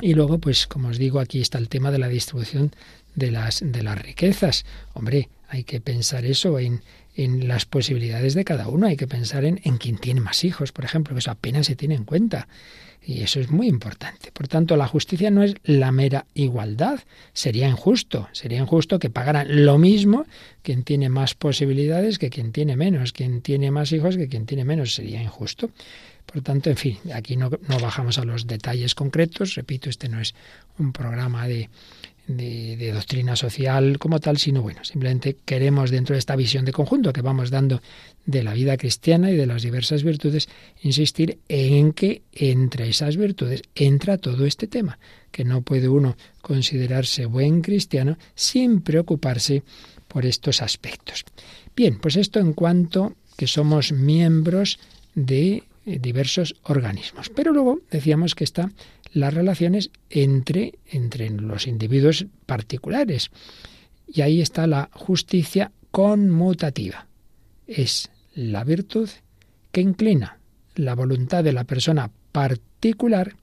Y luego, pues como os digo, aquí está el tema de la distribución de las, de las riquezas. Hombre, hay que pensar eso en, en las posibilidades de cada uno. Hay que pensar en, en quien tiene más hijos, por ejemplo, que eso apenas se tiene en cuenta. Y eso es muy importante. Por tanto, la justicia no es la mera igualdad. Sería injusto. Sería injusto que pagaran lo mismo quien tiene más posibilidades que quien tiene menos, quien tiene más hijos que quien tiene menos. Sería injusto. Por tanto, en fin, aquí no, bajamos a los detalles concretos. Repito, este no es un programa de, de, de, doctrina social como tal, sino bueno, simplemente queremos dentro de esta visión de conjunto que vamos dando de la vida cristiana y de las diversas virtudes, insistir en que entre esas virtudes entra todo este tema, que no puede uno considerarse buen cristiano sin preocuparse por estos aspectos. Bien, pues esto en cuanto que somos miembros de diversos organismos. Pero luego decíamos que están las relaciones entre, entre los individuos particulares. Y ahí está la justicia conmutativa. Es la virtud que inclina la voluntad de la persona particular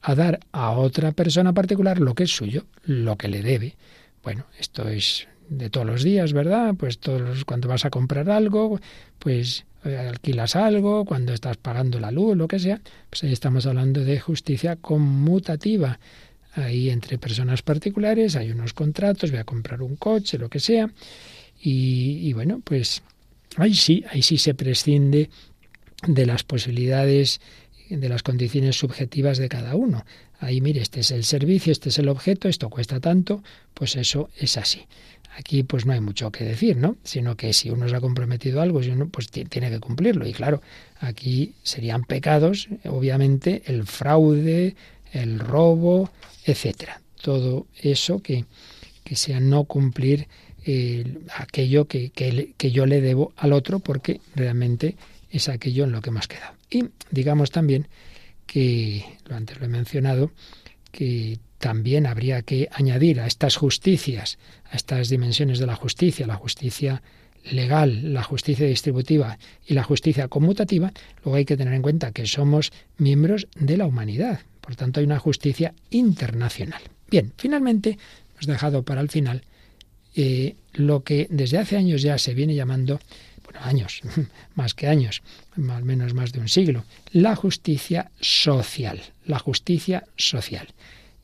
a dar a otra persona particular lo que es suyo, lo que le debe. Bueno, esto es de todos los días, ¿verdad? Pues todos cuando vas a comprar algo, pues eh, alquilas algo, cuando estás pagando la luz, lo que sea, pues ahí estamos hablando de justicia conmutativa. Ahí entre personas particulares hay unos contratos, voy a comprar un coche, lo que sea, y, y bueno, pues ahí sí, ahí sí se prescinde de las posibilidades, de las condiciones subjetivas de cada uno. Ahí, mire, este es el servicio, este es el objeto, esto cuesta tanto, pues eso es así. Aquí pues no hay mucho que decir, ¿no? Sino que si uno se ha comprometido algo, si uno pues tiene que cumplirlo. Y claro, aquí serían pecados, obviamente, el fraude, el robo, etcétera. Todo eso que, que sea no cumplir aquello que, que, que yo le debo al otro, porque realmente es aquello en lo que hemos quedado. Y digamos también que, lo antes lo he mencionado, que también habría que añadir a estas justicias, a estas dimensiones de la justicia, la justicia legal, la justicia distributiva y la justicia conmutativa, luego hay que tener en cuenta que somos miembros de la humanidad. Por tanto, hay una justicia internacional. Bien, finalmente, hemos dejado para el final eh, lo que desde hace años ya se viene llamando, bueno, años, (laughs) más que años, al menos más de un siglo, la justicia social. La justicia social.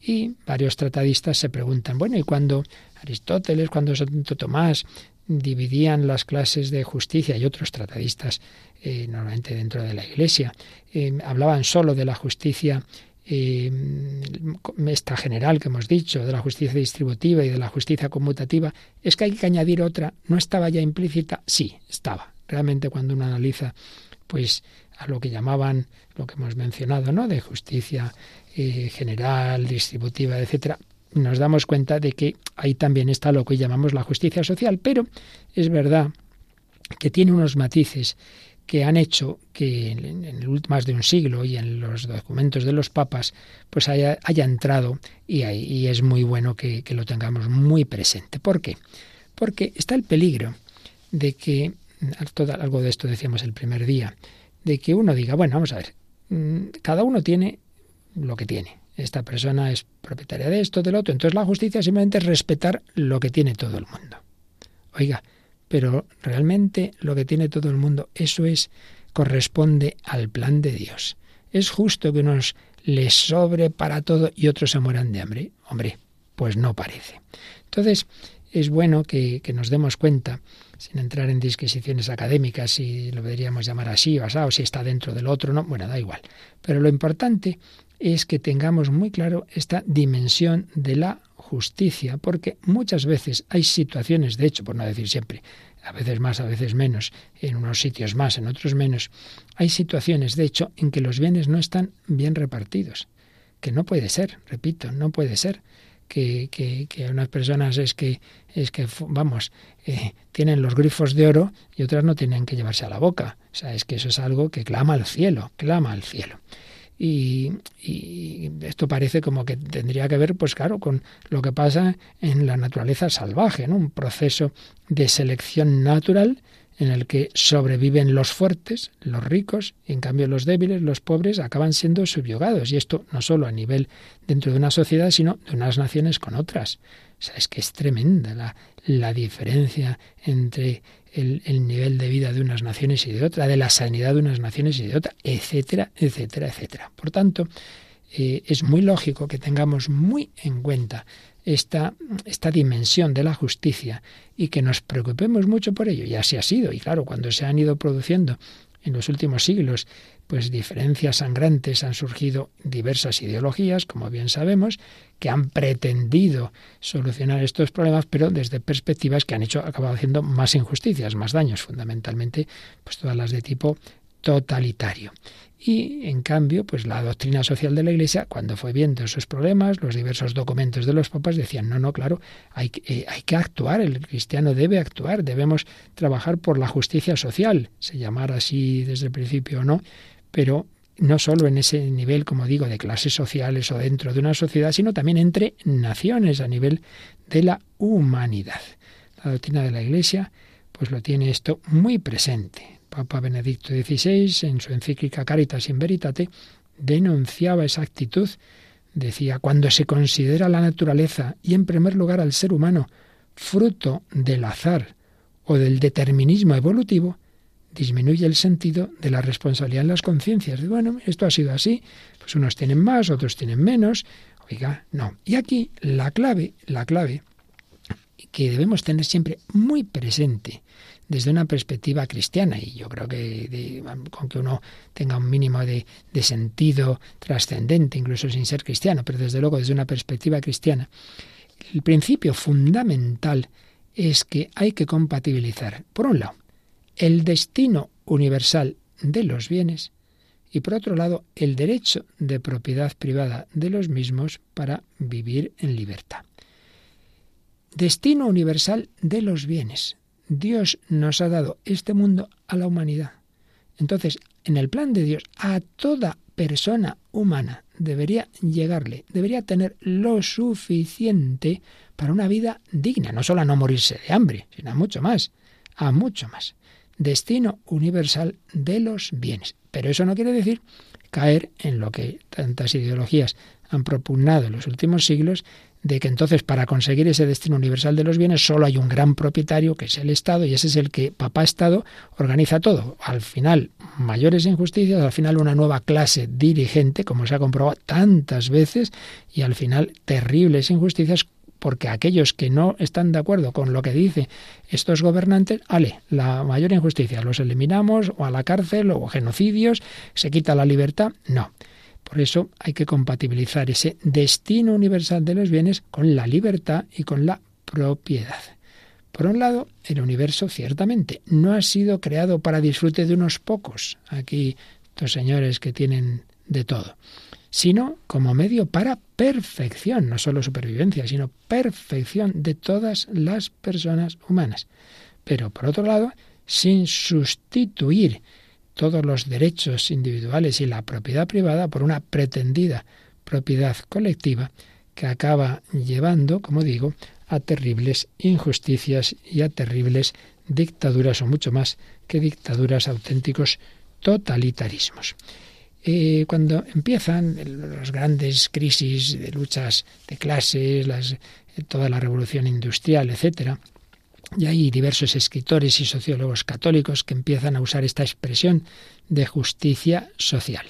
Y varios tratadistas se preguntan, bueno, ¿y cuando Aristóteles, cuando Santo Tomás dividían las clases de justicia y otros tratadistas, eh, normalmente dentro de la Iglesia, eh, hablaban solo de la justicia eh, esta general que hemos dicho, de la justicia distributiva y de la justicia conmutativa, es que hay que añadir otra. ¿No estaba ya implícita? Sí, estaba. Realmente cuando uno analiza pues a lo que llamaban, lo que hemos mencionado, ¿no? de justicia eh, general, distributiva, etcétera, nos damos cuenta de que ahí también está lo que llamamos la justicia social, pero es verdad que tiene unos matices que han hecho que en, más de un siglo y en los documentos de los papas pues haya, haya entrado y, y, es muy bueno que, que lo tengamos muy presente. ¿Por qué? Porque está el peligro de que, algo de esto decíamos el primer día, de que uno diga, bueno, vamos a ver, mm, cada uno tiene lo que tiene. Esta persona es propietaria de esto, del otro. Entonces la justicia simplemente es respetar lo que tiene todo el mundo. Oiga, pero realmente lo que tiene todo el mundo, eso es, corresponde al plan de Dios. ¿Es justo que unos les sobre para todo y otros se mueran de hambre? Hombre, pues no parece. Entonces, es bueno que, nos demos cuenta sin entrar en disquisiciones académicas, si lo deberíamos llamar así, basado, si está dentro del otro, no, bueno, da igual. Pero lo importante es que tengamos muy claro esta dimensión de la justicia, porque muchas veces hay situaciones, de hecho, por no decir siempre, a veces más, a veces menos, en unos sitios más, en otros menos, hay situaciones, de hecho, en que los bienes no están bien repartidos, que no puede ser, repito, no puede ser que, que, que unas personas es que, es que vamos, eh, tienen los grifos de oro y otras no tienen que llevarse a la boca. O sea, es que eso es algo que clama al cielo, clama al cielo. Y, y, esto parece como que tendría que ver, pues claro, con lo que pasa en la naturaleza salvaje, ¿no? Un proceso de selección natural en el que sobreviven los fuertes, los ricos, en cambio los débiles, los pobres, acaban siendo subyugados. Y esto no solo a nivel dentro de una sociedad, sino de unas naciones con otras. O sea, es que es tremenda la, la diferencia entre el, el, nivel de vida de unas naciones y de otra, de la sanidad de unas naciones y de otra, etcétera, etcétera, etcétera. Por tanto, eh, es muy lógico que tengamos muy en cuenta esta, esta dimensión de la justicia y que nos preocupemos mucho por ello. Y así ha sido. Y claro, cuando se han ido produciendo en los últimos siglos pues diferencias sangrantes han surgido diversas ideologías, como bien sabemos, que han pretendido solucionar estos problemas, pero desde perspectivas que han hecho acabado haciendo más injusticias, más daños, fundamentalmente, pues todas las de tipo totalitario. Y en cambio, pues la doctrina social de la Iglesia, cuando fue viendo esos problemas, los diversos documentos de los papas decían, no, no, claro, hay, eh, hay que actuar, el cristiano debe actuar, debemos trabajar por la justicia social, se llamara así desde el principio o no, pero no solo en ese nivel, como digo, de clases sociales o dentro de una sociedad, sino también entre naciones a nivel de la humanidad. La doctrina de la Iglesia, pues lo tiene esto muy presente. Papa Benedicto XVI, en su encíclica Caritas in Veritate, denunciaba esa actitud. Decía, cuando se considera la naturaleza y en primer lugar al ser humano fruto del azar o del determinismo evolutivo, disminuye el sentido de la responsabilidad en las conciencias. Bueno, esto ha sido así, pues unos tienen más, otros tienen menos. Oiga, no. Y aquí la clave, la clave que debemos tener siempre muy presente desde una perspectiva cristiana y yo creo que con que uno tenga un mínimo de, sentido trascendente, incluso sin ser cristiano, pero desde luego desde una perspectiva cristiana, el principio fundamental es que hay que compatibilizar, por un lado, el destino universal de los bienes y por otro lado el derecho de propiedad privada de los mismos para vivir en libertad. Destino universal de los bienes. Dios nos ha dado este mundo a la humanidad. Entonces, en el plan de Dios, a toda persona humana debería llegarle, debería tener lo suficiente para una vida digna, no solo a no morirse de hambre, sino a mucho más, a mucho más. Destino universal de los bienes. Pero eso no quiere decir caer en lo que tantas ideologías han propugnado en los últimos siglos, de que entonces para conseguir ese destino universal de los bienes solo hay un gran propietario que es el Estado y ese es el que papá Estado organiza todo. Al final mayores injusticias, al final una nueva clase dirigente, como se ha comprobado tantas veces, y al final terribles injusticias porque aquellos que no están de acuerdo con lo que dicen estos gobernantes, ale, la mayor injusticia, los eliminamos o a la cárcel o genocidios, se quita la libertad. No. Por eso hay que compatibilizar ese destino universal de los bienes con la libertad y con la propiedad. Por un lado, el universo ciertamente no ha sido creado para disfrute de unos pocos, aquí estos señores que tienen de todo, sino como medio para perfección, no solo supervivencia, sino perfección de todas las personas humanas. Pero por otro lado, sin sustituir todos los derechos individuales y la propiedad privada por una pretendida propiedad colectiva que acaba llevando, como digo, a terribles injusticias y a terribles dictaduras o mucho más que dictaduras auténticos totalitarismos. Eh, cuando empiezan las grandes crisis de luchas de clases, las, toda la revolución industrial, etcétera, y hay diversos escritores y sociólogos católicos que empiezan a usar esta expresión de justicia social.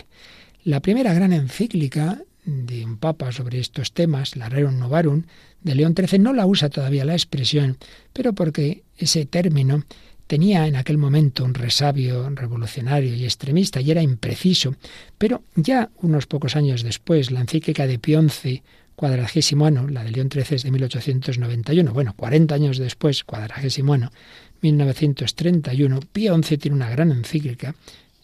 La primera gran encíclica de un papa sobre estos temas, la Rerum Novarum, de León XIII, no la usa todavía la expresión, pero porque ese término tenía en aquel momento un resabio revolucionario y extremista y era impreciso, pero ya unos pocos años después, la encíclica de Pionce cuadragésimo año, la de León XIII es de 1891, bueno, 40 años después, cuadragésimo año, 1931, Pío XI tiene una gran encíclica,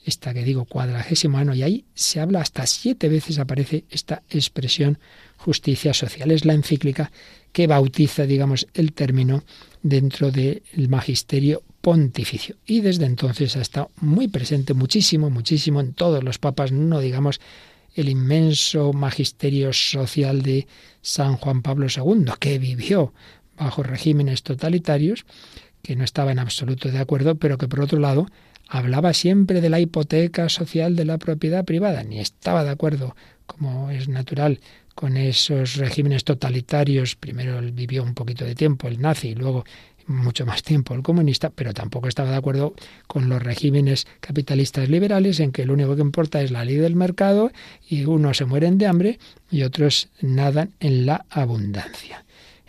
esta que digo cuadragésimo año, y ahí se habla hasta siete veces aparece esta expresión justicia social. Es la encíclica que bautiza, digamos, el término dentro del magisterio pontificio. Y desde entonces ha estado muy presente, muchísimo, muchísimo en todos los papas, no digamos el inmenso magisterio social de San Juan Pablo II, que vivió bajo regímenes totalitarios, que no estaba en absoluto de acuerdo, pero que por otro lado hablaba siempre de la hipoteca social de la propiedad privada, ni estaba de acuerdo, como es natural, con esos regímenes totalitarios. Primero vivió un poquito de tiempo, el nazi, y luego mucho más tiempo el comunista, pero tampoco estaba de acuerdo con los regímenes capitalistas liberales en que lo único que importa es la ley del mercado y unos se mueren de hambre y otros nadan en la abundancia.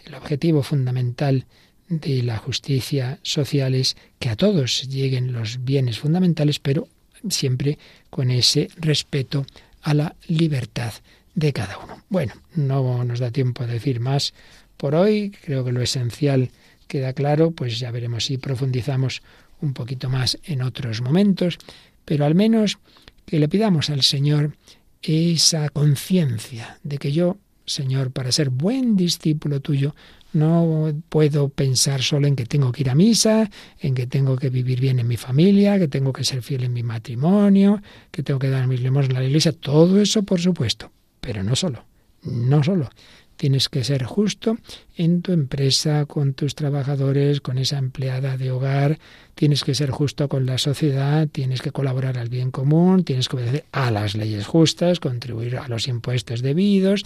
El objetivo fundamental de la justicia social es que a todos lleguen los bienes fundamentales, pero siempre con ese respeto a la libertad de cada uno. Bueno, no nos da tiempo a decir más por hoy, creo que lo esencial queda claro, pues ya veremos si profundizamos un poquito más en otros momentos, pero al menos que le pidamos al Señor esa conciencia de que yo, Señor, para ser buen discípulo tuyo, no puedo pensar solo en que tengo que ir a misa, en que tengo que vivir bien en mi familia, que tengo que ser fiel en mi matrimonio, que tengo que dar mis limosnas a la iglesia, todo eso por supuesto, pero no solo, no solo. Tienes que ser justo en tu empresa, con tus trabajadores, con esa empleada de hogar, tienes que ser justo con la sociedad, tienes que colaborar al bien común, tienes que obedecer a las leyes justas, contribuir a los impuestos debidos,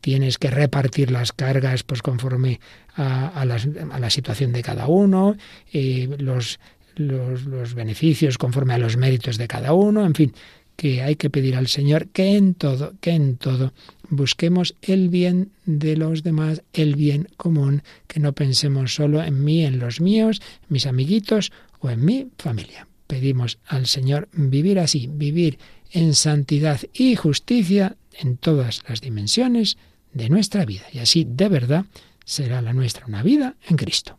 tienes que repartir las cargas pues conforme a, la situación de cada uno, eh, los, los beneficios conforme a los méritos de cada uno, en fin, que hay que pedir al Señor que en todo, que en todo busquemos el bien de los demás, el bien común, que no pensemos solo en mí, en los míos, mis amiguitos o en mi familia. Pedimos al Señor vivir así, vivir en santidad y justicia en todas las dimensiones de nuestra vida. Y así de verdad será la nuestra una vida en Cristo.